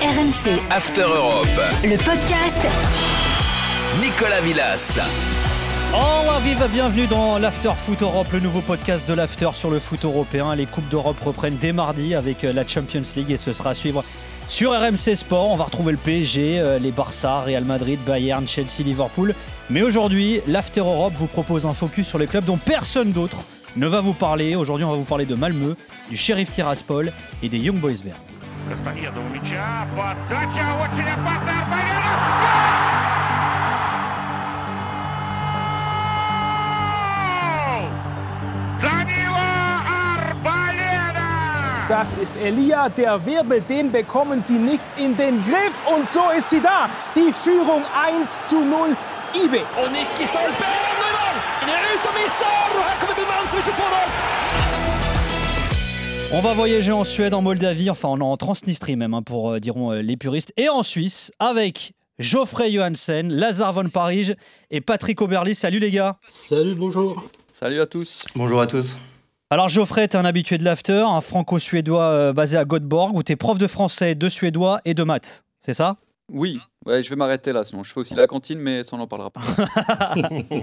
RMC. After Europe. Le podcast. Nicolas Villas. Oh la vive, bienvenue dans l'After Foot Europe, le nouveau podcast de l'After sur le foot européen. Les Coupes d'Europe reprennent dès mardi avec euh, la Champions League et ce sera à suivre sur RMC Sport. On va retrouver le PSG, euh, les Barça, Real Madrid, Bayern, Chelsea, Liverpool. Mais aujourd'hui, l'After Europe vous propose un focus sur les clubs dont personne d'autre ne va vous parler. Aujourd'hui, on va vous parler de Malmö, du Sheriff Tiraspol et des Young Boys Bern. Красноеду мяча, подача, очень опасная Арбалена! Das ist Elia, der Wirbel, den bekommen sie nicht in den Griff und so ist sie da. Die Führung 1 zu 0, Ibe. Und Niki Stolpe, Neumann, in der Utomissar und hier kommt Bill Malmström 2-0. On va voyager en Suède, en Moldavie, enfin en Transnistrie même, hein, pour euh, diront euh, les puristes, et en Suisse avec Geoffrey Johansen, Lazare von Paris et Patrick Oberly. Salut les gars Salut, bonjour. Salut à tous. Bonjour à tous. Alors Geoffrey, t'es un habitué de l'after, un franco-suédois euh, basé à Göteborg, où t'es prof de français, de suédois et de maths, c'est ça? Oui, ouais, je vais m'arrêter là, sinon je fais aussi la cantine, mais ça on n'en parlera pas.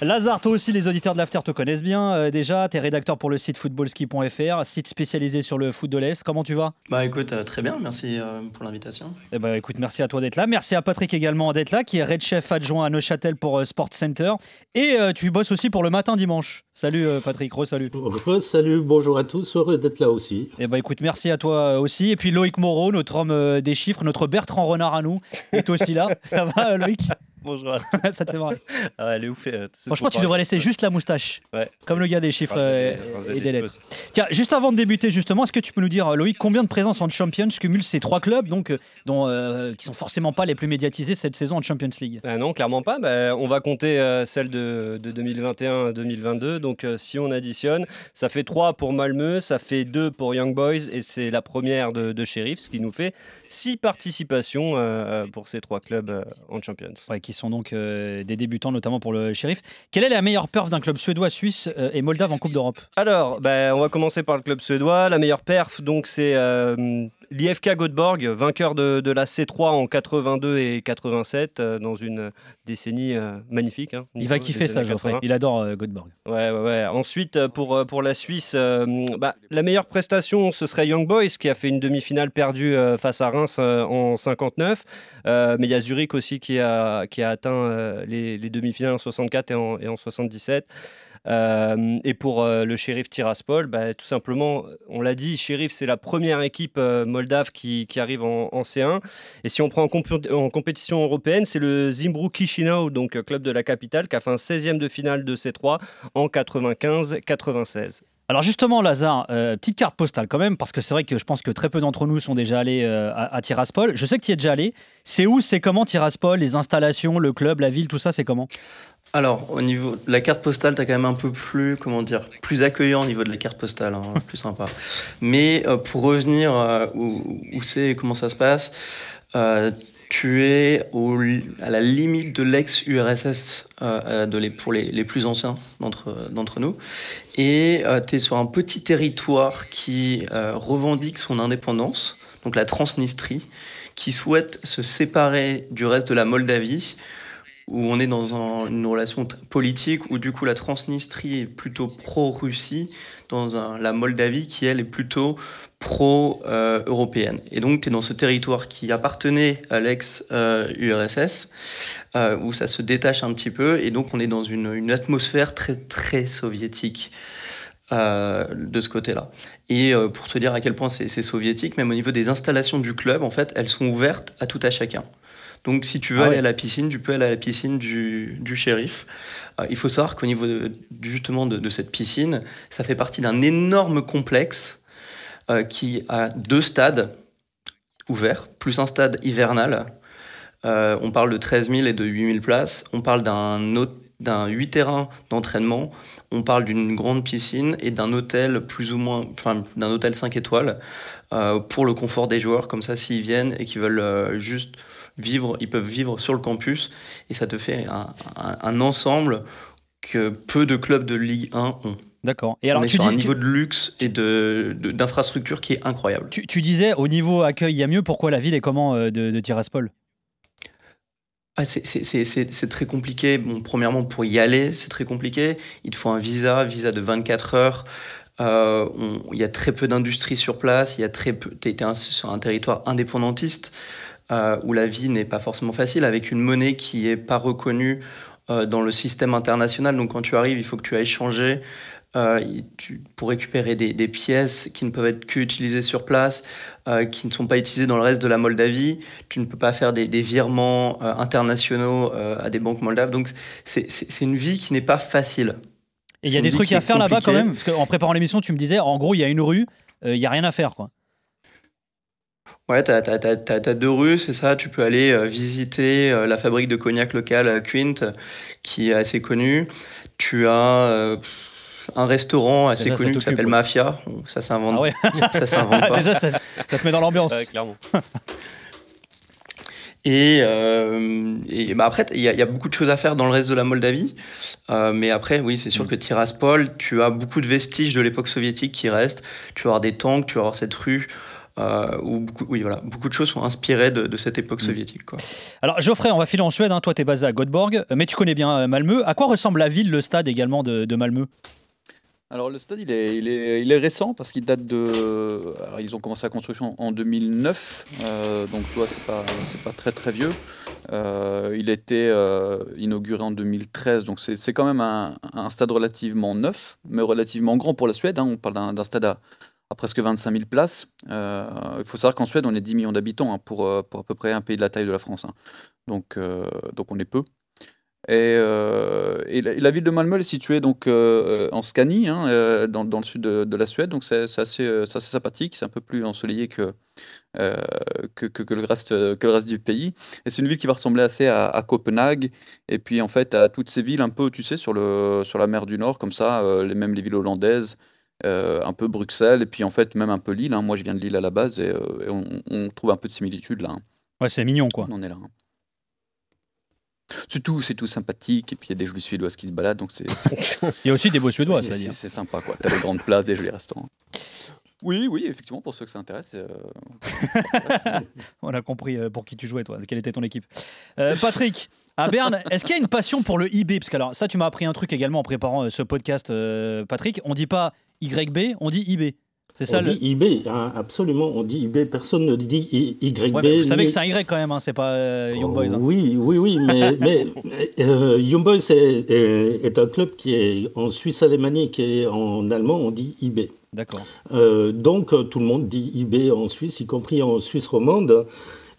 Lazare, toi aussi, les auditeurs de l'After te connaissent bien. euh, déjà, tu es rédacteur pour le site footballski.fr, site spécialisé sur le foot de l'Est. Comment tu vas? Bah écoute, euh, très bien, merci euh, pour l'invitation. Eh ben, écoute, merci à toi d'être là. Merci à Patrick également d'être là, qui est Red Chef adjoint à Neuchâtel pour euh, Sport Center. Et euh, tu bosses aussi pour le matin dimanche. Salut euh, Patrick, re-salut. salut, bonjour à tous, heureux d'être là aussi. Eh ben, écoute, merci à toi aussi. Et puis Loïc Moreau, notre homme euh, des chiffres, notre Bertrand Renard à nous, est aussi là. Ça va, euh, Loïc? Bonjour. Ça te fait marrer. Ah ouais, elle est ouf. euh, Franchement, trop tu devrais laisser juste la moustache. Ouais. Comme le gars des chiffres euh, et des lettres. Tiens, juste avant de débuter, justement, est-ce que tu peux nous dire, euh, Loïc, combien de présences en Champions cumulent ces trois clubs, donc, euh, dont, euh, qui sont forcément pas les plus médiatisés cette saison en Champions League? Ah non, clairement pas. Bah, on va compter euh, celle de, de 2021-2022. Donc, euh, si on additionne, ça fait 3 pour Malmö, ça fait 2 pour Young Boys et c'est la première de, de Sheriff, ce qui nous fait 6 participations euh, euh, pour ces trois clubs euh, en Champions. Ouais, qui sont donc euh, des débutants, notamment pour le shérif. Quelle est la meilleure perf d'un club suédois, suisse euh, et moldave en Coupe d'Europe? Alors, bah, on va commencer par le club suédois. La meilleure perf, donc, c'est euh, l'IFK Göteborg, vainqueur de, de la C3 en 82 et 87, euh, dans une décennie euh, magnifique. hein, Il va kiffer ça, Geoffrey. 80. Il adore euh, Göteborg. Ouais, ouais, ouais. Ensuite, euh, pour, pour la Suisse, bah, la meilleure prestation, ce serait Young Boys, qui a fait une demi-finale perdue face à Reims en 59. Euh, mais il y a Zurich aussi qui a, qui a atteint les, les demi-finales en 64 et en, et en 77. Euh, et pour euh, le shérif Tiraspol, bah, tout simplement, on l'a dit, shérif c'est la première équipe euh, moldave qui, arrive en, en C1. Et si on prend en, compé- en compétition européenne, c'est le Zimbru Chisinau, donc club de la capitale, qui a fait un 16e de finale de C3 en 95-96. Alors justement, Lazare, petite carte postale quand même, parce que c'est vrai que je pense que très peu d'entre nous sont déjà allés à, à Tiraspol. Je sais que tu y es déjà allé. C'est où, c'est comment Tiraspol, les installations, le club, la ville, tout ça, c'est comment? Alors, au niveau de la carte postale, t'as quand même un peu plus, comment dire, plus accueillant au niveau de la carte postale, hein, plus sympa. Mais euh, pour revenir euh, où, c'est et comment ça se passe, euh, tu es à la limite de l'ex-URSS euh, euh, pour les, les plus anciens d'entre nous. Et tu es sur un petit territoire qui euh, revendique son indépendance, donc la Transnistrie, qui souhaite se séparer du reste de la Moldavie où on est dans un- une relation politique où du coup la Transnistrie est plutôt pro-Russie, dans la Moldavie qui elle est plutôt pro-européenne. Et donc tu es dans ce territoire qui appartenait à l'ex-URSS, euh, où ça se détache un petit peu, et donc on est dans une, atmosphère très très soviétique. euh, de ce côté-là. Et euh, pour te dire à quel point c'est soviétique, même au niveau des installations du club, en fait, elles sont ouvertes à tout à chacun. Donc, si tu veux Ah aller ouais. à la piscine, tu peux aller à la piscine du, du shérif. Euh, il faut savoir qu'au niveau de- justement de, de cette piscine, ça fait partie d'un énorme complexe euh, qui a deux stades ouverts, plus un stade hivernal. Euh, on parle de 13 000 et de 8 000 places. On parle d'un autre- d'un 8 terrains d'entraînement. On parle d'une grande piscine et d'un hôtel plus ou moins, enfin d'un hôtel 5 étoiles euh, pour le confort des joueurs. Comme ça, s'ils viennent et qu'ils veulent euh, juste vivre, ils peuvent vivre sur le campus et ça te fait un, un- un ensemble que peu de clubs de Ligue 1 ont. D'accord. Et alors, on est tu sur dis, un niveau de luxe et de, d'infrastructure qui est incroyable. Tu, tu, disais, au niveau accueil, il y a mieux. Pourquoi la ville est comment de, de Tiraspol? Ah, c'est très compliqué. Bon, premièrement, pour y aller, c'est très compliqué. Il te faut un visa, visa de 24 heures. Euh, il y a très peu d'industrie sur place. Il y a très peu. Tu es sur un territoire indépendantiste euh, où la vie n'est pas forcément facile, avec une monnaie qui n'est pas reconnue euh, dans le système international. Donc, quand tu arrives, il faut que tu ailles changer. Tu, pour récupérer des, des, pièces qui ne peuvent être qu'utilisées sur place. Euh, qui ne sont pas utilisés dans le reste de la Moldavie. Tu ne peux pas faire des, virements euh, internationaux euh, à des banques moldaves. Donc c'est une vie qui n'est pas facile. Et il y a des trucs à faire là-bas quand même Parce qu'en préparant l'émission, tu me disais, en gros, il y a une rue, il n'y a rien à faire. quoi. Ouais, tu as, deux rues, c'est ça. Tu peux aller visiter la fabrique de cognac local Quint, qui est assez connue. Tu as un restaurant assez connu qui s'appelle Mafia. Ça s'invente. Ah ouais. ça, s'invente pas. Déjà, ça, te met dans l'ambiance. clairement. Et, euh, et bah après, il y, a beaucoup de choses à faire dans le reste de la Moldavie. Euh, mais après, oui, c'est sûr mm. que Tiraspol, tu as beaucoup de vestiges de l'époque soviétique qui restent. Tu vas avoir des tanks, tu vas avoir cette rue. Euh, où beaucoup, oui, voilà, beaucoup de choses sont inspirées de, cette époque mm. soviétique. Quoi. Alors Geoffrey, on va filer en Suède, hein. toi tu es basé à Göteborg, mais tu connais bien Malmö. À quoi ressemble la ville, le stade également de, de Malmö? Alors le stade il est, il est, il est récent parce qu'il date de... Alors, ils ont commencé la construction en 2009, euh, donc tu vois c'est pas, c'est pas très très vieux. Euh, il a été euh, inauguré en 2013, donc c'est, quand même un, un, stade relativement neuf, mais relativement grand pour la Suède. Hein. On parle d'un, stade à, presque 25 000 places. il faut savoir qu'en Suède on est 10 millions d'habitants hein, pour, pour à peu près un pays de la taille de la France. Hein. Donc, donc on est peu. Et, euh, la, ville de Malmö est située donc euh, en Scanie, hein, euh, dans, dans, le sud de, la Suède, donc c'est assez, assez, sympathique, c'est un peu plus ensoleillé que, que, que, le reste, que le reste du pays. Et c'est une ville qui va ressembler assez à, à, Copenhague, et puis en fait à toutes ces villes un peu, tu sais, sur, le, sur la mer du Nord, comme ça, les, même les villes hollandaises, un peu Bruxelles, et puis en fait même un peu Lille. Hein. Moi je viens de Lille à la base, et, on, on, trouve un peu de similitude là. Hein. Ouais, c'est mignon quoi. On est là. Hein. C'est tout, c'est tout sympathique. Et puis il y a des jolis Suédoises qui se baladent, donc c'est. il y a aussi des beaux Suédois, c'est C'est sympa, quoi. T'as des grandes places, des jolis restaurants. Oui, oui, effectivement, pour ceux que ça intéresse. Euh, On a compris euh, pour qui tu jouais, toi. Quelle était ton équipe euh, Patrick, à Berne, est-ce qu'il y a une passion pour le IB Parce que alors, ça, tu m'as appris un truc également en préparant ce podcast, Patrick. On dit pas YB, on dit IB. C'est ça on dit IB, hein, absolument. On dit IB, personne ne dit YB. vous savez que c'est un Y quand même, hein, c'est pas euh, Young Boys. Hein. Oui, oui, oui, mais, mais euh, Young Boys est, est, un club qui est en Suisse alémanique et en allemand, on dit IB. D'accord. Euh, donc tout le monde dit IB en Suisse, y compris en Suisse romande.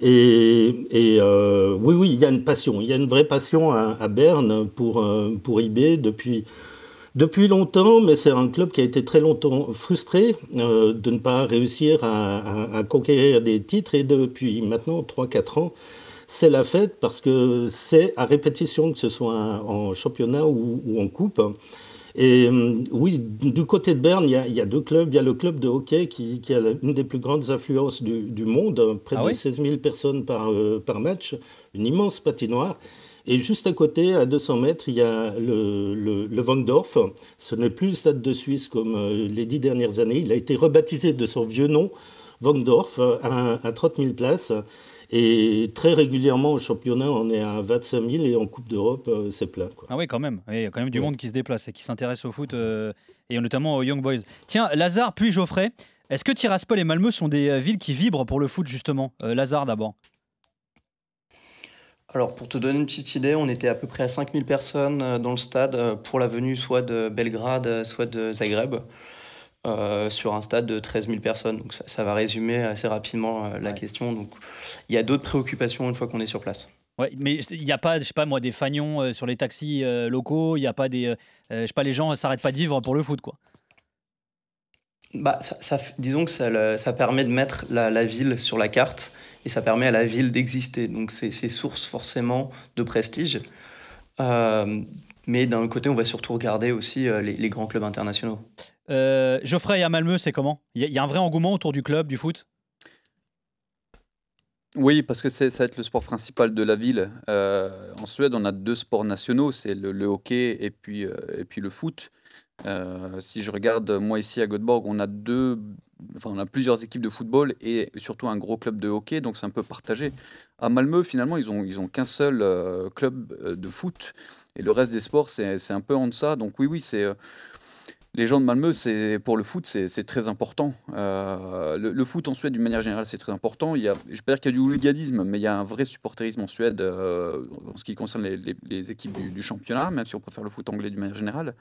Et, et oui, oui, il y a une passion, il y a une vraie passion à, à Berne pour, pour IB depuis depuis longtemps, mais c'est un club qui a été très longtemps frustré euh, de ne pas réussir à, à, conquérir des titres. Et depuis maintenant 3-4 ans, c'est la fête parce que c'est à répétition, que ce soit en championnat ou, en coupe. Et euh, oui, du côté de Berne, il y, a, il y, a, deux clubs. Il y a le club de hockey qui, qui a une des plus grandes affluences du, du monde, près ah de 16 000 personnes par, euh, par match, une immense patinoire. Et juste à côté, à 200 mètres, il y a le, le, le Vangdorf. Ce n'est plus le stade de Suisse comme euh, les dix dernières années. Il a été rebaptisé de son vieux nom, Vangdorf, à, à 30 000 places. Et très régulièrement au championnat, on est à 25 000 et en Coupe d'Europe, euh, c'est plein. Quoi. Ah oui, quand même. Il y a quand même du monde qui se déplace et qui s'intéresse au foot, euh, et notamment aux Young Boys. Tiens, Lazare puis Geoffrey, est-ce que Tiraspol et Malmö sont des villes qui vibrent pour le foot, justement? Lazare d'abord alors, pour te donner une petite idée, on était à peu près à 5000 personnes euh, dans le stade euh, pour la venue soit de Belgrade, euh, soit de Zagreb, sur un stade de 13 000 personnes. Donc, ça, va résumer assez rapidement la question. Donc, il y a d'autres préoccupations une fois qu'on est sur place. Ouais, mais il n'y a pas, je sais pas moi, des fagnons sur les taxis locaux. Il n'y a pas des, je sais pas, les gens ne s'arrêtent pas de vivre pour le foot, quoi. Bah, ça, disons que ça, ça permet de mettre la, la ville sur la carte et ça permet à la ville d'exister. Donc c'est source forcément de prestige. Euh, mais d'un côté, on va surtout regarder aussi euh, les, grands clubs internationaux. Euh, Geoffrey à Malmö, c'est comment? Il y, a un vrai engouement autour du club, du foot? Oui, parce que ça va être le sport principal de la ville. en Suède, on a deux sports nationaux, c'est le, hockey et puis, et puis le foot. Euh, si je regarde, moi ici à Göteborg, on a deux, enfin on a plusieurs équipes de football et surtout un gros club de hockey, donc c'est un peu partagé. À Malmö, finalement, ils ont, ils ont qu'un seul euh, club euh, de foot et le reste des sports, c'est un peu en deçà. Donc oui, oui, c'est euh, les gens de Malmö, pour le foot, c'est très important. Le, foot en Suède, d'une manière générale, c'est très important. Il y a, je pas dire qu'il y a du hooliganisme, mais il y a un vrai supporterisme en Suède en ce qui concerne les, équipes du, du championnat, même si on préfère le foot anglais d'une manière générale.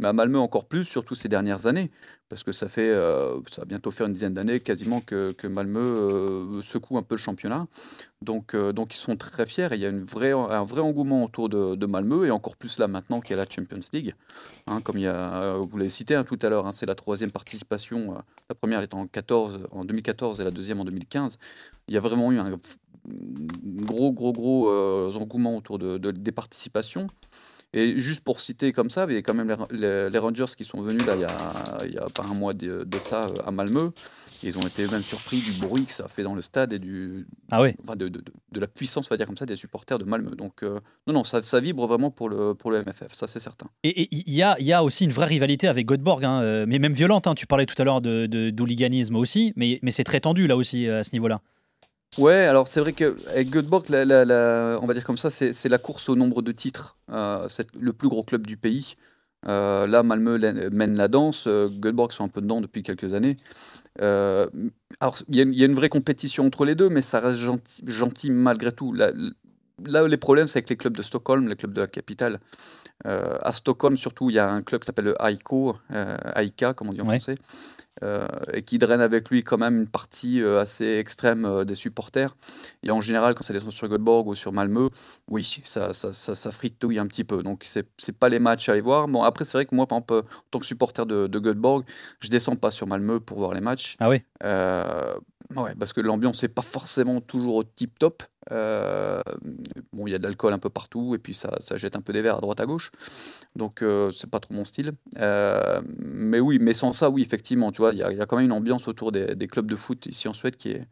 Mais à Malmö encore plus, surtout ces dernières années, parce que ça fait, euh, ça va bientôt faire une dizaine d'années quasiment que, que Malmö euh, secoue un peu le championnat. Donc, euh, donc ils sont très fiers et il y a une vraie, un vrai engouement autour de, de Malmö et encore plus là maintenant qu'il y a la Champions League. Hein, comme il y a, vous l'avez cité hein, tout à l'heure, hein, c'est la troisième participation. la première étant en, 14, en 2014 et la deuxième en 2015. Il y a vraiment eu un gros, gros, gros engouement autour de- des participations. Et juste pour citer comme ça, il y a quand même les, Ra- les- les Rangers qui sont venus là, il y a, il y a pas un mois de, de ça euh, à Malmö. Ils ont été même surpris du bruit que ça a fait dans le stade et du, Ah oui. enfin de, de- de- de la puissance, on va dire comme ça, des supporters de Malmö. Donc, euh, non, non, ça, ça vibre vraiment pour le, pour le MFF, ça c'est certain. Et il y a, y a aussi une vraie rivalité avec Göteborg, hein, euh, mais même violente. hein. Tu parlais tout à l'heure de, de- d'hooliganisme aussi, mais, mais c'est très tendu là aussi à ce niveau-là. Ouais, alors c'est vrai qu'avec Göteborg, la, la- on va dire comme ça, c'est la course au nombre de titres. Euh, c'est le plus gros club du pays. Euh, là, Malmö mène la danse, euh, Göteborg sont un peu dedans depuis quelques années. Alors, il y, a une- vraie compétition entre les deux, mais ça reste gentil malgré tout. Là, les problèmes, c'est avec les clubs de Stockholm, les clubs de la capitale. Euh, à Stockholm, surtout, il y a un club qui s'appelle le AIKO, euh, AIK, comme on dit en Ouais. français, euh, et qui draine avec lui quand même une partie euh, assez extrême des supporters. Et en général, quand ça descend sur Göteborg ou sur Malmö, oui, ça, ça, ça, ça fritouille un petit peu. Donc, c'est c'est pas les matchs à aller voir. Bon, après, c'est vrai que moi, par exemple, en tant que supporter de, de Göteborg, je descends pas sur Malmö pour voir les matchs. Ah oui. Ouais, parce que l'ambiance n'est pas forcément toujours au tip top. Euh, bon, il y a de l'alcool un peu partout et puis ça, ça jette un peu des verres à droite à gauche. Donc, euh, c'est pas trop mon style. Euh, mais oui, mais sans ça, oui, effectivement, tu vois, il y, a- il y a quand même une ambiance autour des, des clubs de foot ici en Suède qui est,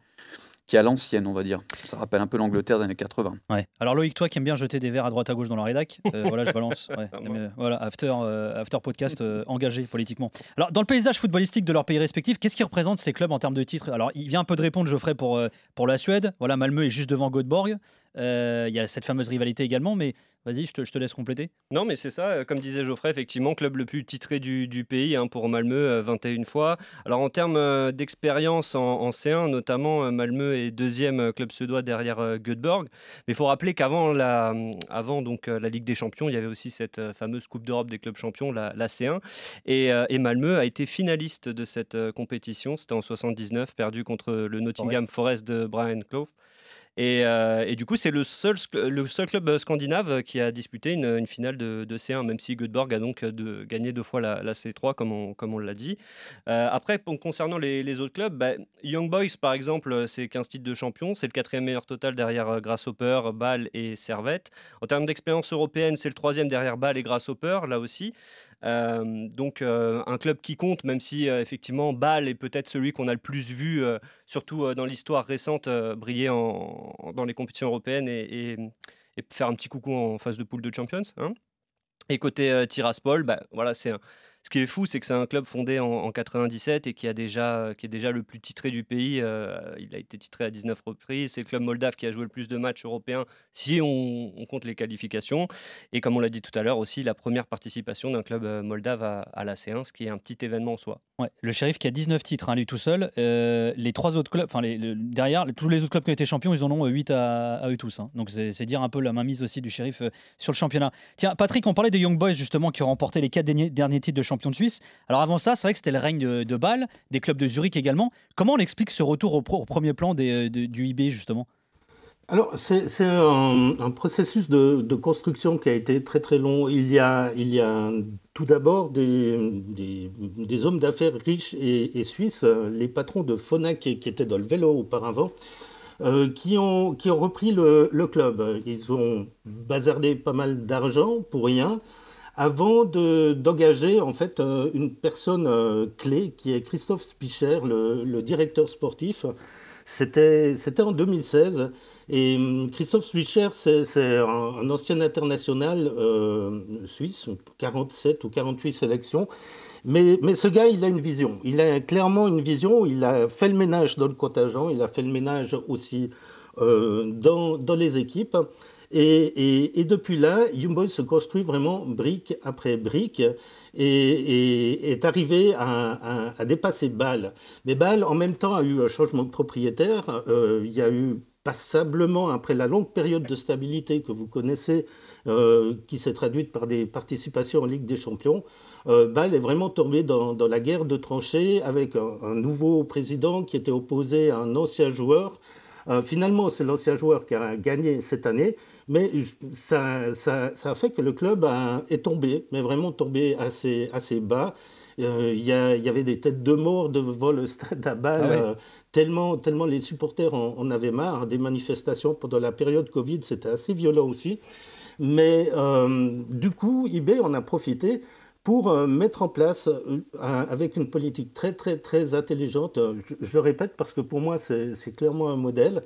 qui est à l'ancienne, on va dire. Ça rappelle un peu l'Angleterre des années 80. Ouais. Alors Loïc, toi qui aimes bien jeter des verres à droite à gauche dans la rédac, euh, voilà, je balance. Ouais. Mais, euh, voilà, after, euh, after podcast euh, engagé politiquement. Alors dans le paysage footballistique de leurs pays respectifs, qu'est-ce qui représente ces clubs en termes de titres? Alors il vient un peu de répondre Geoffrey pour, euh, pour la Suède. Voilà, Malmö est juste devant Göteborg. Euh, Il y a cette fameuse rivalité également, mais vas-y, je te, je te laisse compléter. Non, mais c'est ça, euh, comme disait Geoffrey, effectivement, club le plus titré du, du pays hein, pour Malmö, euh, 21 fois. Alors en termes euh, d'expérience en, en C1, notamment, euh, Malmö est deuxième euh, club suédois derrière euh, Göteborg. Mais il faut rappeler qu'avant la, avant, donc, euh, la Ligue des Champions, il y avait aussi cette euh, fameuse Coupe d'Europe des clubs champions, la, la C1. Et, euh, et Malmö a été finaliste de cette euh, compétition. C'était en 79, perdu contre le Nottingham Forest de Brian Clough. Et, euh, et du coup, c'est le seul, sc- le seul club euh, scandinave qui a disputé une, finale de, de C1, même si Göteborg a donc euh, de, gagné deux fois la, la C3, comme on, comme on l'a dit. Euh, après, concernant les, autres clubs, bah, Young Boys, par exemple, euh, c'est 15 titres de champion, c'est le quatrième meilleur total derrière euh, Grasshopper, Bâle et Servette. En termes d'expérience européenne, c'est le troisième derrière Bâle et Grasshopper, là aussi. Euh, donc euh, un club qui compte, même si euh, effectivement Bâle est peut-être celui qu'on a le plus vu, euh, surtout euh, dans l'histoire récente, euh, briller en- dans les compétitions européennes et faire un petit coucou en phase de poule de Champions. hein. Et côté euh, Tiraspol, bah, voilà, c'est un- ce qui est fou, c'est que c'est un club fondé en, en 97 et qui, a déjà, qui est déjà le plus titré du pays. euh, il a été titré à 19 reprises. C'est le club moldave qui a joué le plus de matchs européens si on, compte les qualifications. Et comme on l'a dit tout à l'heure aussi, la première participation d'un club euh, moldave à, la C1, ce qui est un petit événement en soi. Ouais, le shérif qui a 19 titres, hein, lui tout seul. Euh, les trois autres clubs, enfin derrière, tous les autres clubs qui ont été champions, ils en ont 8 à, à eux tous. hein. Donc c'est dire un peu la mainmise aussi du shérif euh, sur le championnat. Tiens, Patrick, on parlait des Young Boys justement qui ont remporté les quatre derniers, derniers titres de champion de Suisse. Alors avant ça, c'est vrai que c'était le règne de, Bâle, des clubs de Zurich également. Comment on explique ce retour au, premier plan de- du IB justement? Alors, c'est un, processus de, construction qui a été très très long. Il y a, tout d'abord des, hommes d'affaires riches et, suisses, euh, les patrons de Phonak qui, étaient dans le vélo auparavant, euh, qui, ont, qui ont repris le, le club. Ils ont bazardé pas mal d'argent pour rien avant de- d'engager en fait euh, une personne euh, clé qui est Christophe Spicher, le, directeur sportif, C'était en 2016. Et hum, Christophe Swischer, c'est un, ancien international euh, suisse, 47 ou 48 sélections. Mais, mais, ce gars, il a une vision. Il a clairement une vision. Il a fait le ménage dans le contingent. Il a fait le ménage aussi dans, dans, les équipes. Et, depuis là, Young se construit vraiment brique après brique et, est arrivé à, dépasser Bâle. Mais Bâle, en même temps, a eu un changement de propriétaire. Euh, il y a eu passablement, après la longue période de stabilité que vous connaissez, euh, qui s'est traduite par des participations en Ligue des Champions, euh, Bâle est vraiment tombé dans, la guerre de tranchées avec un, nouveau président qui était opposé à un ancien joueur. Euh, finalement, c'est l'ancien joueur qui a gagné cette année, mais ça, ça, ça a fait que le club a, est tombé, mais vraiment tombé assez, assez bas. Euh, il y, y, avait des têtes de mort devant le stade à Bâle. Ah euh, tellement, tellement les supporters en, en, avaient marre des manifestations pendant la période Covid, c'était assez violent aussi. Mais euh, du coup, eBay en a profité pour euh, mettre en place, euh, avec une politique très très très intelligente, je, je le répète parce que pour moi c'est clairement un modèle,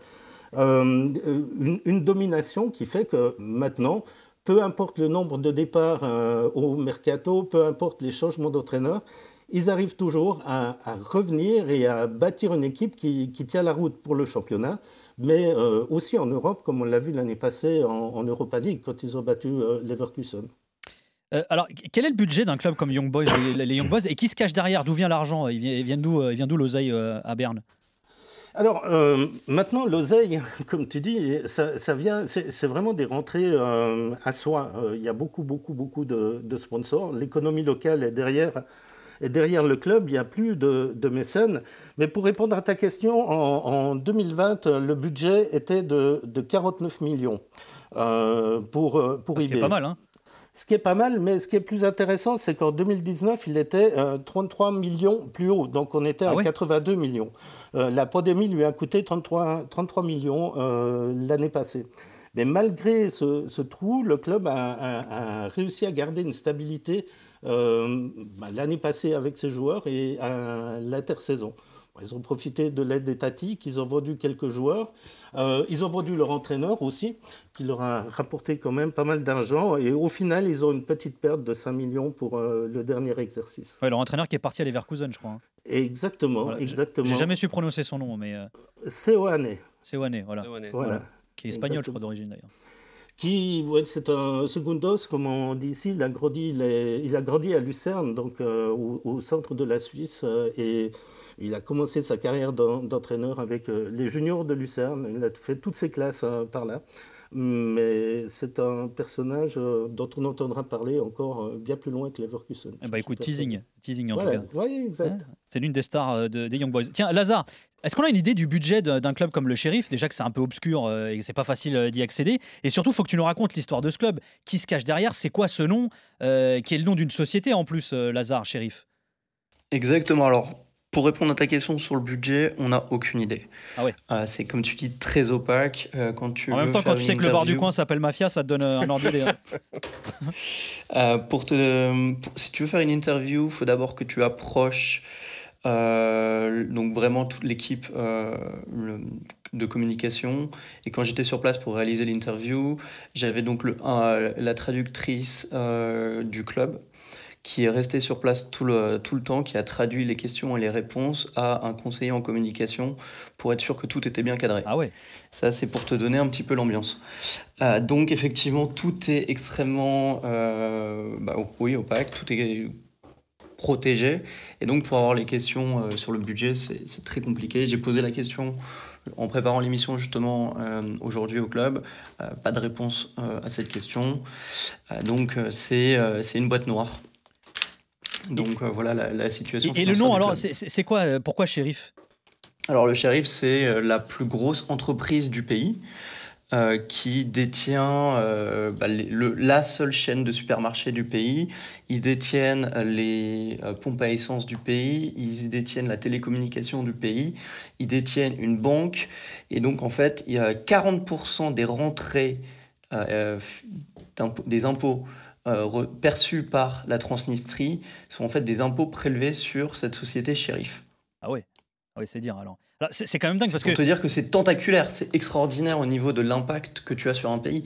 une, domination qui fait que maintenant, peu importe le nombre de départs au mercato, peu importe les changements d'entraîneur, ils arrivent toujours à, revenir et à bâtir une équipe qui, tient la route pour le championnat, mais euh, aussi en Europe, comme on l'a vu l'année passée en, Europa League quand ils ont battu euh, Leverkusen. Euh, alors, quel est le budget d'un club comme Young Boys, les, les, Young Boys, et qui se cache derrière? D'où vient l'argent? Il vient, vient d'où l'oseille à Berne? Alors euh, maintenant, l'oseille, comme tu dis, ça, ça vient, c'est vraiment des rentrées euh, à soi. Il y a beaucoup, beaucoup, beaucoup de, de sponsors. L'économie locale est derrière et derrière le club, il n'y a plus de, de, mécènes. Mais pour répondre à ta question, en, en 2020, le budget était de, de 49 millions euh, pour, euh, pour eBay. C'est pas mal, hein ce qui est pas mal, mais ce qui est plus intéressant, c'est qu'en 2019, il était euh, 33 millions plus haut. Donc on était ah à ouais 82 millions. Euh, la pandémie lui a coûté 33, 33 millions euh, l'année passée. Mais malgré ce, ce, trou, le club a, a, a, réussi à garder une stabilité euh, bah, l'année passée avec ses joueurs et à l'intersaison. Ils ont profité de l'aide étatique, ils ont vendu quelques joueurs, euh, ils ont vendu leur entraîneur aussi, qui leur a rapporté quand même pas mal d'argent. Et au final, ils ont une petite perte de 5 millions pour euh, le dernier exercice. Ouais, leur entraîneur qui est parti à Leverkusen, je crois. Hein. Exactement, voilà, exactement. J'ai jamais su prononcer son nom, mais. Euh... Seoane. Seoane, voilà. voilà. voilà. Qui est espagnol, exactement. je crois, d'origine d'ailleurs qui, ouais, c'est un segundos, comme on dit ici. Il a grandi, a grandi à Lucerne, donc euh, au, centre de la Suisse, euh, et il a commencé sa carrière d'entraîneur avec euh, les juniors de Lucerne. Il a fait toutes ses classes par là. Mais c'est un personnage euh, dont on entendra parler encore euh, bien plus loin que Leverkusen. Eh bah écoute, teasing, teasing en voilà. tout cas. Oui, exact. Hein c'est l'une des stars euh, de, des Young Boys. Tiens, Lazare, est-ce qu'on a une idée du budget d'un club comme le Sheriff? Déjà que c'est un peu obscur et que c'est pas facile d'y accéder. Et surtout, il faut que tu nous racontes l'histoire de ce club. Qui se cache derrière? C'est quoi ce nom euh, Qui est le nom d'une société en plus, Lazare, Sheriff? Exactement. Alors, pour répondre à ta question sur le budget, on n'a aucune idée. Ah ouais. Euh, c'est comme tu dis très opaque. Euh, quand tu en même temps, quand tu sais que le bar du coin s'appelle Mafia, ça te donne un ordre d'idée. euh, pour te, pour, si tu veux faire une interview, il faut d'abord que tu approches euh, donc vraiment toute l'équipe euh, de communication. Et quand j'étais sur place pour réaliser l'interview, j'avais donc le, la traductrice euh, du club qui est resté sur place tout le, tout le temps, qui a traduit les questions et les réponses à un conseiller en communication pour être sûr que tout était bien cadré. Ah ouais. Ça, c'est pour te donner un petit peu l'ambiance. Euh, donc, effectivement, tout est extrêmement, euh, bah, oui, opaque, tout est protégé. Et donc, pour avoir les questions euh, sur le budget, c'est très compliqué. J'ai posé la question en préparant l'émission justement euh, aujourd'hui au club. Euh, pas de réponse à cette question. donc, c'est une boîte noire. Donc euh, voilà la, la situation. Et, et le nom, alors, c'est quoi Pourquoi shérif Alors, le shérif, c'est la plus grosse entreprise du pays. Euh, qui détient euh, bah, les, le, la seule chaîne de supermarchés du pays. Ils détiennent les euh, pompes à essence du pays, ils détiennent la télécommunication du pays, ils détiennent une banque. Et donc, en fait, il y a 40% des rentrées euh, des impôts euh, perçus par la Transnistrie sont en fait des impôts prélevés sur cette société shérif. Ah ouais. Ah oui, c'est dire alors. alors c'est, quand même dingue parce pour que te dire que c'est tentaculaire, c'est extraordinaire au niveau de l'impact que tu as sur un pays.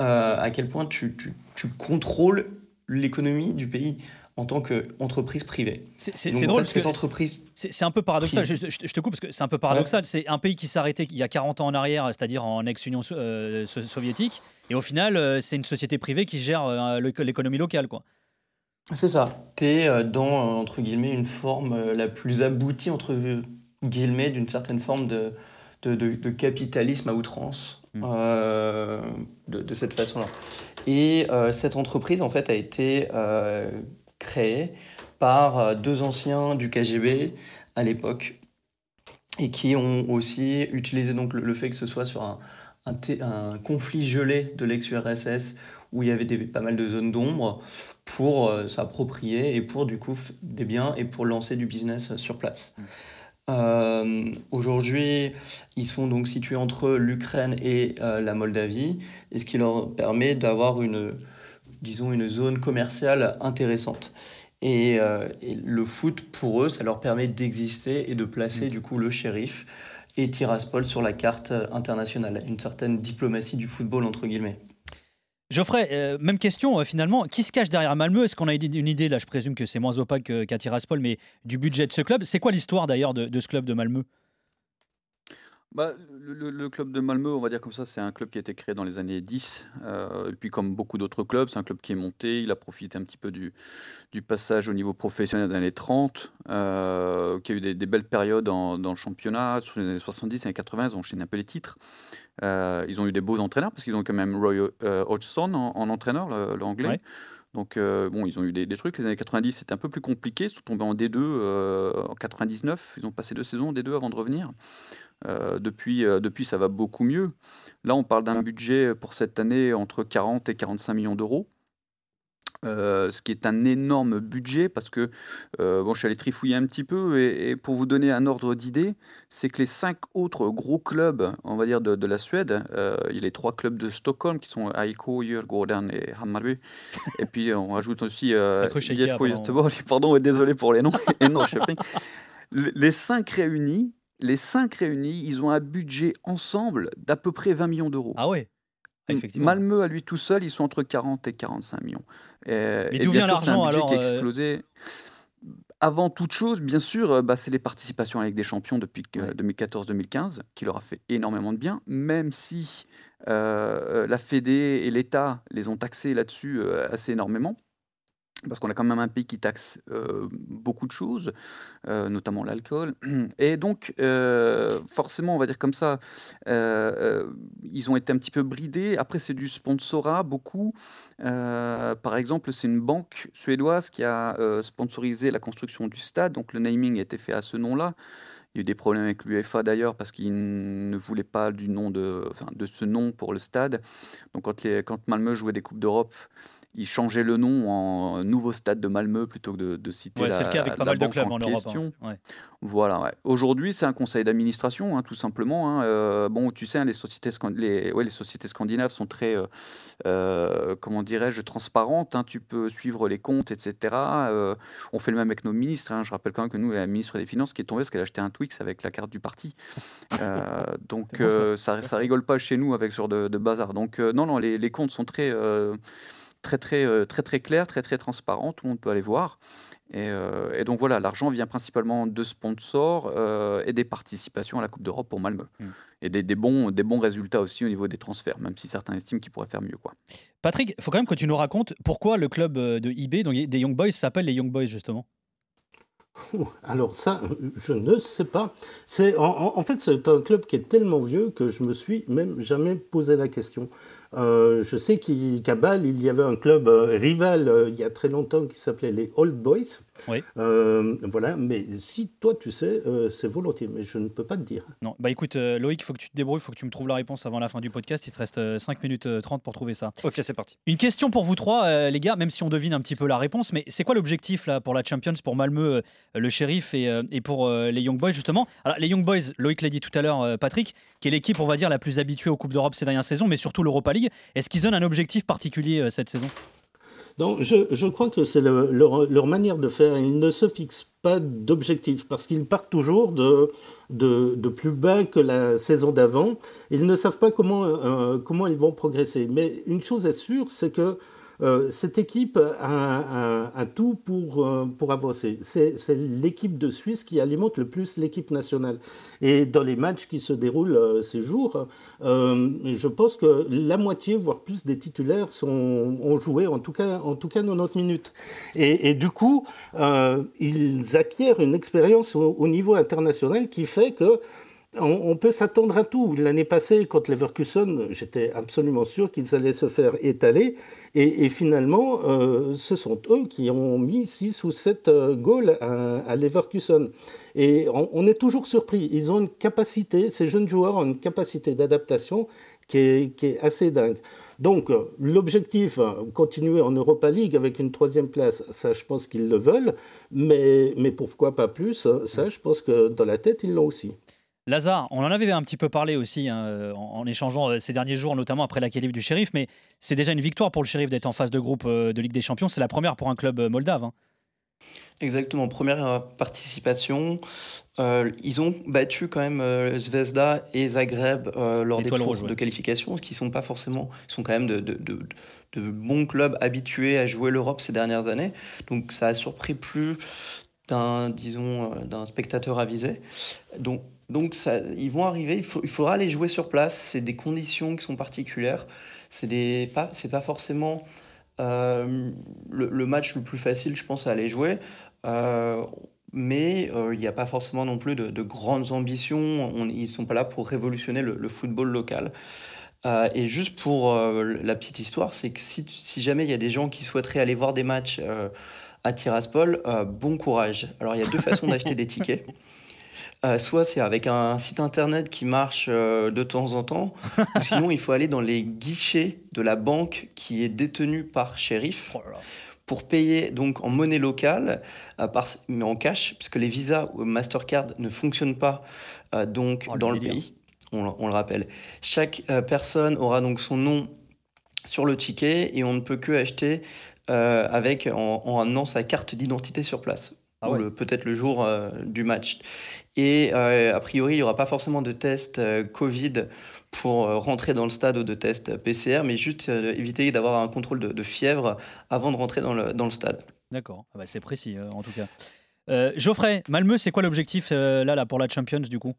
Euh, à quel point tu, tu- tu contrôles l'économie du pays en tant qu'entreprise privée. c'est, drôle fait, parce cette que entreprise, c'est, un peu paradoxal. Je, Prime. je- je te coupe parce que c'est un peu paradoxal. C'est un pays qui s'est arrêté il y a 40 ans en arrière, c'est-à-dire en ex-Union euh, so- soviétique. Et au final, euh, c'est une société privée qui gère euh, l'économie locale. Quoi. c'est ça. Tu es dans, entre guillemets, une forme la plus aboutie, entre guillemets, d'une certaine forme de, de, de- de capitalisme à outrance, Mm. euh, de, de cette façon-là. Et euh, cette entreprise, en fait, a été euh, créée par euh, deux anciens du KGB à l'époque et qui ont aussi utilisé donc le, le fait que ce soit sur un, un, conflit gelé de l'ex-URSS où il y avait des, pas mal de zones d'ombre pour euh, s'approprier et pour du coup des biens et pour lancer du business sur place. Euh, Aujourd'hui, ils sont donc situés entre l'Ukraine et euh, la Moldavie, et ce qui leur permet d'avoir une, disons, une zone commerciale intéressante. Et, euh, et le foot, pour eux, ça leur permet d'exister et de placer du coup le shérif et Tiraspol sur la carte internationale. Une certaine diplomatie du football, entre guillemets. Geoffrey, euh, même question euh, finalement. Qui se cache derrière Malmö? Est-ce qu'on a une idée, là je présume que c'est moins opaque que- qu'à Tiraspol, mais du budget de ce club C'est quoi l'histoire d'ailleurs de, de ce club de Malmö? Bah, le, club de Malmö, on va dire comme ça, c'est un club qui a été créé dans les années 10. euh, et puis, comme beaucoup d'autres clubs, c'est un club qui est monté. Il a profité un petit peu du, du passage au niveau professionnel des années 30, euh, qui a eu des, belles périodes dans le championnat. Sur les années 70 et 80, ils ont enchaîné un peu les titres. Euh, ils ont eu des beaux entraîneurs, parce qu'ils ont quand même Roy euh, Hodgson en, en entraîneur, l'anglais. Ouais. Donc, euh, bon, ils ont eu des, des trucs. Les années 90, c'était un peu plus compliqué. Ils sont tombés en D2 euh, en 99. Ils ont passé deux saisons en D2 avant de revenir. Euh, depuis, depuis, ça va beaucoup mieux. Là, on parle d'un budget pour cette année entre 40 et 45 millions d'euros. Euh, ce qui est un énorme budget parce que euh, bon, je suis allé trifouiller un petit peu et, et pour vous donner un ordre d'idée, c'est que les cinq autres gros clubs, on va dire de, de la Suède, euh, il y a les trois clubs de Stockholm qui sont Aiko, Djurgården et Hammarby, et puis on rajoute aussi IFK Göteborg. Pardon, et désolé pour les noms. et non, Köping. Les cinq réunis, les cinq réunis, ils ont un budget ensemble d'à peu près 20 millions d'euros. Ah ouais. Malmö, à lui tout seul, ils sont entre 40 et 45 millions. Et, Mais d'où bien vient sûr, c'est un l'argent, budget alors, qui a euh explosé. Avant toute chose, bien sûr, euh, bah, c'est les participations avec des champions depuis que- Ouais. 2014-2015 qui leur a fait énormément de bien, même si euh, la Fédé et l'État les ont taxés là-dessus euh, assez énormément. Parce qu'on a quand même un pays qui taxe euh, beaucoup de choses, euh, notamment l'alcool. Et donc, euh, forcément, on va dire comme ça, ils ont été un petit peu bridés. Après, c'est du sponsorat, beaucoup. Par exemple, c'est une banque suédoise qui a sponsorisé la construction du stade. Donc, le naming a été fait à ce nom-là. Il y a eu des problèmes avec l'UEFA d'ailleurs parce qu'ils ne voulaient pas du nom de, enfin, de ce nom pour le stade. Donc quand, les, quand Malmö jouait des Coupes d'Europe, ils changeaient le nom en Nouveau Stade de Malmö plutôt que de, de citer Ouais, la, le cas avec pas la mal de banque clubs en en Europe. question. hein. Ouais. Voilà. ouais. Aujourd'hui, c'est un conseil d'administration, hein, tout simplement. hein. Euh, bon, tu sais, hein, les sociétés, les, ouais, les sociétés scandinaves sont très, euh, euh, comment dirais-je, transparentes. Tu peux suivre les comptes, etc. On fait le même avec nos ministres. Je rappelle quand même que nous, la ministre des Finances qui est tombée parce qu'elle a acheté un Twix avec la carte du parti. Euh, donc, bon, ça. euh, ça, ça rigole pas chez nous avec ce genre de, de bazar. Donc, euh, non, non, les, les comptes sont très. très très très très clair, très très transparent, tout le monde peut aller voir. Et, euh, et donc voilà, l'argent vient principalement de sponsors euh, et des participations à la Coupe d'Europe pour Malmö. Mm. Et des, des bons, des bons résultats aussi au niveau des transferts, même si certains estiment qu'ils pourraient faire mieux. Quoi. Patrick, il faut quand même que tu nous racontes pourquoi le club de IB, donc des Young Boys, s'appelle les Young Boys justement. Alors ça, je ne sais pas. C'est en fait c'est un club qui est tellement vieux que je me suis même jamais posé la question. Euh, je sais qu'à Bâle, il y avait un club euh, rival euh, il y a très longtemps qui s'appelait les Old Boys. Oui. Euh, voilà, mais si toi tu sais, euh, c'est volontiers, mais je ne peux pas te dire. Non, bah écoute, euh, Loïc, il faut que tu te débrouilles, il faut que tu me trouves la réponse avant la fin du podcast. Il te reste euh, 5 minutes euh, 30 pour trouver ça. Ok, c'est parti. Une question pour vous trois, euh, les gars, même si on devine un petit peu la réponse, mais c'est quoi l'objectif là pour la Champions, pour Malmö, euh, le shérif et, euh, et pour euh, les Young Boys justement? Alors les Young Boys, Loïc l'a dit tout à l'heure, euh, Patrick, qui est l'équipe, on va dire, la plus habituée aux Coupes d'Europe ces dernières saisons, mais surtout l'Europa League. Est-ce qu'ils donnent un objectif particulier euh, cette saison? Donc, je, crois que c'est le- leur, manière de faire. Ils ne se fixent pas d'objectif parce qu'ils partent toujours de, de, de plus bas que la saison d'avant. Ils ne savent pas comment, euh, comment ils vont progresser. Mais une chose est sûre, c'est que euh, cette équipe a, a- a tout pour, euh, pour avancer. C'est l'équipe de Suisse qui alimente le plus l'équipe nationale. Et dans les matchs qui se déroulent euh, ces jours, je pense que la moitié, voire plus des titulaires ont joué, en tout cas, en tout cas 90 minutes. Et, du coup, ils acquièrent une expérience au niveau international qui fait que on, peut s'attendre à tout. L'année passée, contre Leverkusen, j'étais absolument sûr qu'ils allaient se faire étaler. Et, finalement, euh, ce sont eux qui ont mis 6 ou 7 euh, goals à, à Leverkusen. Et on, est toujours surpris. Ils ont une capacité, ces jeunes joueurs ont une capacité d'adaptation qui est, assez dingue. Donc, euh, l'objectif, continuer en Europa League avec une troisième place, ça, je pense qu'ils le veulent. Mais, mais pourquoi pas plus Ça, je pense que dans la tête, ils l'ont aussi. Lazare, on en avait un petit peu parlé aussi hein, euh, en, en échangeant euh, ces derniers jours, notamment après la qualif du shérif, mais c'est déjà une victoire pour le shérif d'être en phase de groupe euh, de Ligue des Champions. C'est la première pour un club moldave. hein. Exactement, première participation. Euh, ils ont battu quand même euh, Zvezda et Zagreb euh, lors des tours rouge, ouais. de qualification, ce qui sont pas forcément, ils sont quand même de, de- de- de bons clubs habitués à jouer l'Europe ces dernières années. Donc ça a surpris plus d'un, disons, d'un spectateur avisé. Donc, donc ça, ils vont arriver, il, faut- il faudra les jouer sur place. C'est des conditions qui sont particulières. C'est pas, pas forcément euh, le, le match le plus facile, je pense, à aller jouer. Euh, mais euh, il n'y a pas forcément non plus de, de grandes ambitions. On- ils ne sont pas là pour révolutionner le, le football local. Euh, et juste pour euh, la petite histoire, c'est que si, si jamais il y a des gens qui souhaiteraient aller voir des matchs à Tiraspol, bon courage. Alors il y a deux façons d'acheter des tickets. Euh, soit c'est avec un site internet qui marche euh, de temps en temps, ou sinon il faut aller dans les guichets de la banque qui est détenue par Sheriff Oh pour payer donc en monnaie locale, euh, par- mais en cash, puisque les visas ou Mastercard ne fonctionnent pas donc Oh, dans le pays. On, le- on le rappelle. Chaque personne aura donc son nom sur le ticket et on ne peut que acheter euh, avec en, en amenant sa carte d'identité sur place. Ah ouais. peut-être le jour euh, du match. Et euh, a priori, il n'y aura pas forcément de test euh, Covid pour euh, rentrer dans le stade ou de test PCR, mais juste euh, éviter d'avoir un contrôle de, de fièvre avant de rentrer dans le, dans le stade. D'accord, Ah bah, c'est précis euh, en tout cas. Euh, Geoffrey, Malmö, c'est quoi l'objectif euh, là, là pour la Champions du coup?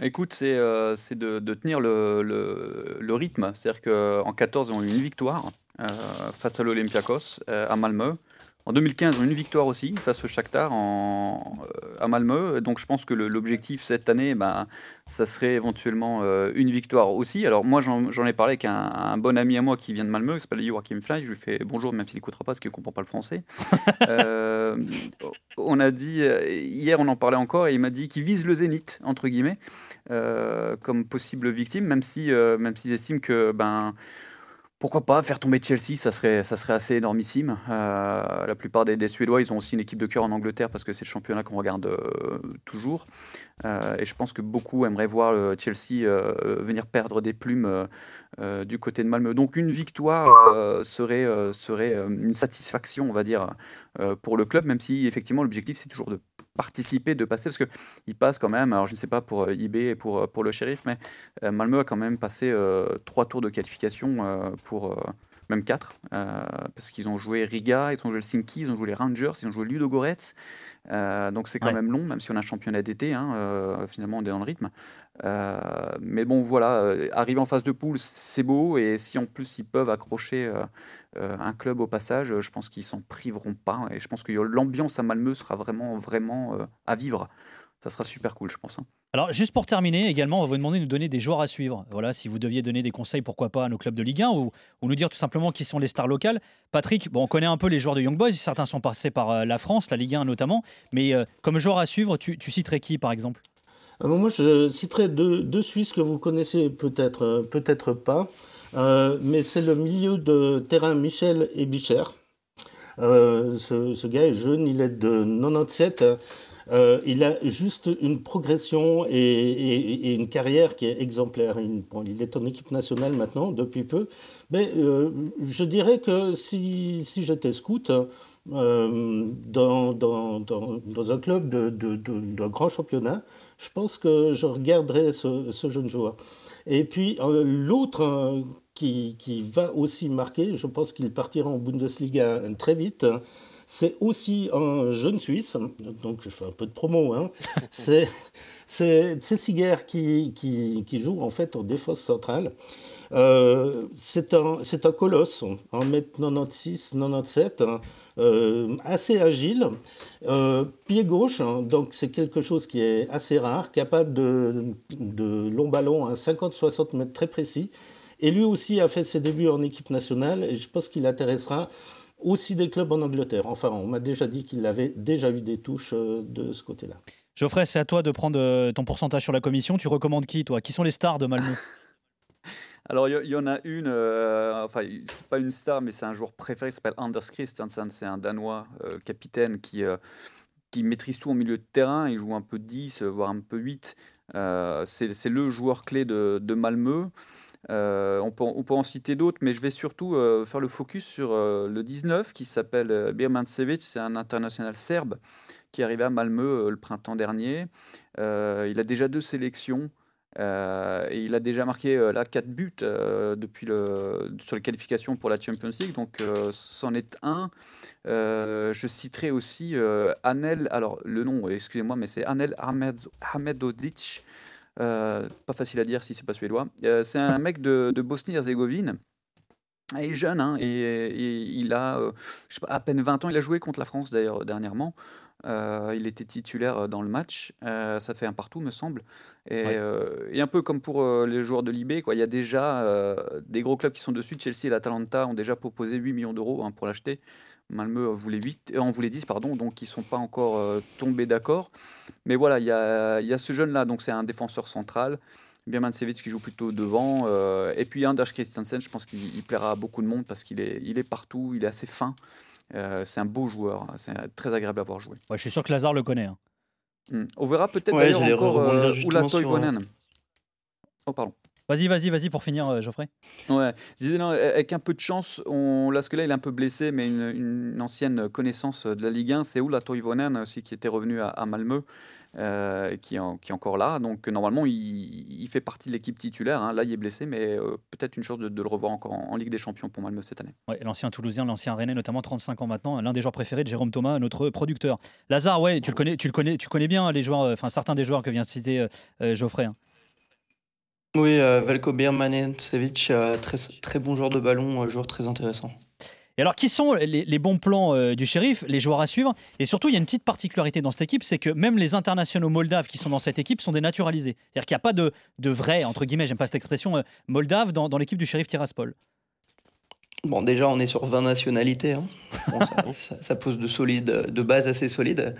Écoute, c'est euh, c'est de, de tenir le, le- le rythme. C'est-à-dire qu'en 14, ils ont eu une victoire euh, face à l'Olympiakos euh, à Malmö. En 2015, ils ont eu une victoire aussi face au Shakhtar en, euh, à Malmö. Donc je pense que l'objectif cette année, ben, ça serait éventuellement euh, une victoire aussi. Alors moi, j'en ai parlé avec un, un bon ami à moi qui vient de Malmö, qui s'appelle Joachim Fly. Je lui fais bonjour, même s'il n'écoutera pas parce qu'il ne comprend pas le français. Euh, on a dit, euh, hier on en parlait encore, et il m'a dit qu'il vise le zénith, entre guillemets, comme possible victime, même si, euh, même s'ils estiment que, ben, pourquoi pas faire tomber Chelsea, ça serait, ça serait assez énormissime. Euh, la plupart des, Suédois, ils ont aussi une équipe de cœur en Angleterre parce que c'est le championnat qu'on regarde euh, toujours. Euh, et je pense que beaucoup aimeraient voir Chelsea venir perdre des plumes du côté de Malmö. Donc une victoire serait, serait une satisfaction, on va dire, pour le club, même si effectivement l'objectif c'est toujours de participer, de passer, parce que il passe quand même, alors je ne sais pas pour euh, IB et pour, euh, pour le shérif, mais euh, Malmö a quand même passé euh, trois tours de qualification euh, pour... euh, même quatre, euh, parce qu'ils ont joué Riga, ils ont joué Helsinki, ils ont joué les Rangers, ils ont joué Ludogorets, euh, donc c'est quand Ouais. même long, même si on a un championnat d'été, hein, euh, finalement on est dans le rythme. Euh, mais bon, voilà, euh, arriver en phase de poule, c'est beau, et si en plus ils peuvent accrocher euh, un club au passage, je pense qu'ils s'en priveront pas, et je pense que l'ambiance à Malmö sera vraiment, vraiment à vivre. Ça sera super cool, je pense. hein. Alors, juste pour terminer, également, on va vous demander de nous donner des joueurs à suivre. Voilà, si vous deviez donner des conseils, pourquoi pas, à nos clubs de Ligue 1 ou, ou nous dire tout simplement qui sont les stars locales. Patrick, bon, on connaît un peu les joueurs de Young Boys, certains sont passés par la France, la Ligue 1 notamment, mais comme joueur à suivre, tu, tu citerais qui par exemple Alors moi, je citerai deux, Suisses que vous connaissez peut-être, euh, peut-être pas, Euh, mais c'est le milieu de terrain Michel Ebicher. Euh, ce, ce gars est jeune, il est de 97. Euh, il a juste une progression et, une carrière qui est exemplaire. Il, est en équipe nationale maintenant depuis peu, mais euh, je dirais que si, j'étais scout euh, dans, un club de, de, grand championnat, je pense que je regarderais ce, jeune joueur. Et puis l'autre qui va aussi marquer, je pense qu'il partira en Bundesliga très vite. C'est aussi un jeune Suisse, donc je fais un peu de promo. Hein. C'est Tsessiger qui, qui, qui joue en fait en défense centrale. Euh, c'est un, colosse, 1m96, 97, hein, euh, assez agile, euh, pied gauche, hein, donc c'est quelque chose qui est assez rare, capable de, de long ballon à 50-60 mètres très précis. Et lui aussi a fait ses débuts en équipe nationale et je pense qu'il intéressera aussi des clubs en Angleterre. Enfin, on m'a déjà dit qu'il avait déjà eu des touches euh, de ce côté-là. Geoffrey, c'est à toi de prendre euh, ton pourcentage sur la commission. Tu recommandes qui, toi? Qui sont les stars de Malmö? Alors, il y, y en a une, euh, enfin, c'est pas une star, mais c'est un joueur préféré, il s'appelle Anders Christensen, c'est un Danois euh, capitaine qui, euh, qui maîtrise tout au milieu de terrain, il joue un peu 10, euh, voire un peu 8. Euh, c'est le joueur clé de, de Malmö. Euh, on, peut, en citer d'autres, mais je vais surtout euh, faire le focus sur le 19 qui s'appelle euh, Birmancevic, c'est un international serbe qui est arrivé à Malmö le printemps dernier. Il a déjà deux sélections. Euh, il a déjà marqué euh, là 4 buts euh, depuis le, sur les qualifications pour la Champions League, donc c'en est un. Je citerai aussi Anel, alors le nom, excusez-moi, mais c'est Anel Ahmed, Ahmedodic. Pas facile à dire si c'est pas suédois. C'est un mec de, de Bosnie-Herzégovine. Il est jeune, hein, et, et il a euh, je sais pas, à peine 20 ans. Il a joué contre la France d'ailleurs dernièrement. Euh, il était titulaire dans le match. Euh, ça fait un partout, me semble. Et, Ouais. euh, et un peu comme pour euh, les joueurs de l'IB. Il y a déjà euh, des gros clubs qui sont dessus. Chelsea et l'Atalanta ont déjà proposé 8 millions d'euros hein, pour l'acheter. Malmö voulait 8, euh, en voulait 10, pardon, donc ils ne sont pas encore euh, tombés d'accord. Mais voilà, il y a, il y a ce jeune-là, donc c'est un défenseur central. Birmancevic qui joue plutôt devant. euh, et puis Anders Christensen, je pense qu'il il plaira à beaucoup de monde parce qu'il est, il est partout, il est assez fin. Euh, c'est un beau joueur, hein, c'est très agréable à voir jouer. Ouais, Je suis sûr que Lazare le connaît. hein. Hmm. On verra peut-être Ouais, d'ailleurs encore euh, sur, euh, Toivonen. Oh, pardon. Vas-y, vas-y, vas-y pour finir, euh, Geoffrey. Ouais, je disais, non, avec un peu de chance, on... là, ce que là, il est un peu blessé, mais une, une ancienne connaissance de la Ligue 1, c'est Oula Toivonen aussi, qui était revenu à, à Malmö, euh, qui, est en- qui est encore là. Donc, normalement, il, il fait partie de l'équipe titulaire. hein. Là, il est blessé, mais euh, peut-être une chance de, de le revoir encore en, en Ligue des Champions pour Malmö cette année. Ouais, l'ancien Toulousien, l'ancien Rennais, notamment 35 ans maintenant, l'un des joueurs préférés de Jérôme Thomas, notre producteur. Lazare, ouais, tu le connais, tu le connais, tu connais bien les joueurs, euh, enfin certains des joueurs que vient de citer euh, euh, Geoffrey. hein. Oui, euh, Velko Birmancevic, euh, très, très bon joueur de ballon, euh, joueur très intéressant. Et alors, qui sont les, les bons plans euh, du shérif, les joueurs à suivre Et surtout, il y a une petite particularité dans cette équipe, c'est que même les internationaux moldaves qui sont dans cette équipe sont des naturalisés. C'est-à-dire qu'il n'y a pas de, de vrais, entre guillemets, j'aime pas cette expression, euh, moldave dans, dans l'équipe du shérif Tiraspol. Bon, déjà, on est sur 20 nationalités. hein. Bon, ça, ça- ça pose de, solides, de bases assez solides.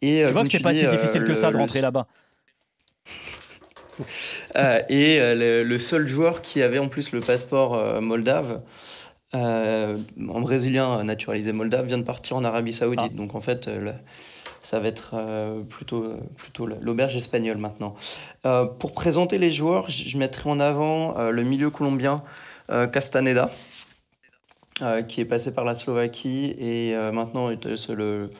Et, euh, Tu vois comme que c'est pas si euh, difficile que le- ça de le- rentrer là-bas. Euh, et euh, le, le seul joueur qui avait en plus le passeport euh, moldave, euh, en brésilien naturalisé moldave, vient de partir en Arabie Saoudite. Ah. Donc en fait, euh, le- ça va être euh, plutôt, plutôt l'auberge espagnole maintenant. Euh, pour présenter les joueurs, je mettrai en avant euh, le milieu colombien euh, Castaneda, euh, qui est passé par la Slovaquie et euh, maintenant est euh, le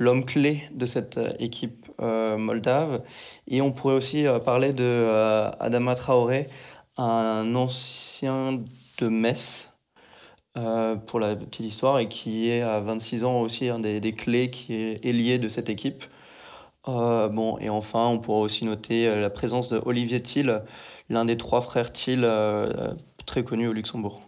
l'homme clé de cette euh, équipe euh, moldave. Et on pourrait aussi euh, parler de euh, Adama Traoré, un ancien de Metz, euh, pour la petite histoire, et qui est à 26 ans aussi un des, des clés qui est ailier de cette équipe. Euh, bon, et enfin, on pourrait aussi noter euh, la présence de Olivier Thiel, l'un des trois frères Thiel, très connu au Luxembourg.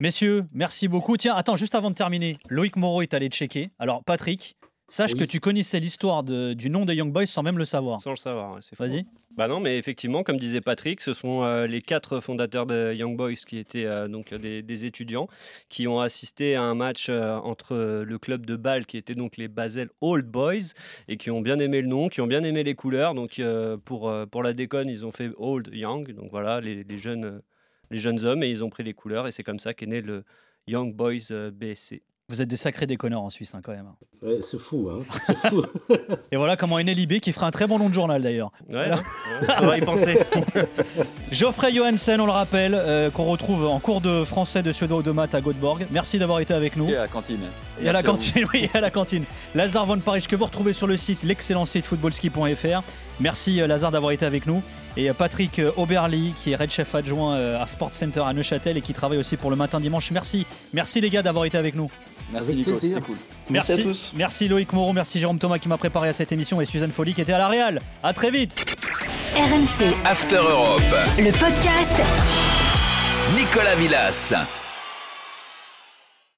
Messieurs, merci beaucoup. Tiens, attends, juste avant de terminer, Loïc Moreau est allé checker. Alors, Patrick, sache Oui. que tu connaissais l'histoire du nom des Young Boys sans même le savoir. Sans le savoir, c'est. Vas-y. Bah non, mais effectivement, comme disait Patrick, ce sont euh, les quatre fondateurs de Young Boys qui étaient euh, donc des, des étudiants qui ont assisté à un match euh, entre euh, le club de Bâle qui était donc les Basel Old Boys et qui ont bien aimé le nom, qui ont bien aimé les couleurs. Donc euh, pour, euh, pour la déconne, ils ont fait Old Young, donc voilà, les, les jeunes, euh, les jeunes hommes, et ils ont pris les couleurs et c'est comme ça qu'est né le Young Boys euh, BSC. Vous êtes des sacrés déconneurs en Suisse, hein, quand même. Ouais, c'est fou, hein. C'est fou. Et voilà comment est Libé, qui fera un très bon nom de journal d'ailleurs. Ouais, on va y penser. Geoffrey Johansen, on le rappelle, euh, qu'on retrouve en cours de français de suédois de maths à Göteborg. Merci d'avoir été avec nous. Et à la cantine. Et à la vous. cantine, oui, à la cantine. Lazare Von Paris que vous retrouvez sur le site, l'excellent site footballski.fr. Merci euh, Lazare d'avoir été avec nous. Et euh, Patrick euh, Auberly, qui est Red Chef adjoint euh, à Sport Center à Neuchâtel et qui travaille aussi pour le matin dimanche. Merci. Merci les gars d'avoir été avec nous. Merci Avec Nico, c'était cool. Merci à tous. Merci Loïc Moreau, merci Jérôme Thomas qui m'a préparé à cette émission et Suzanne Folly qui était à la Real. À très vite. RMC After Europe. Le podcast Nicolas Villas.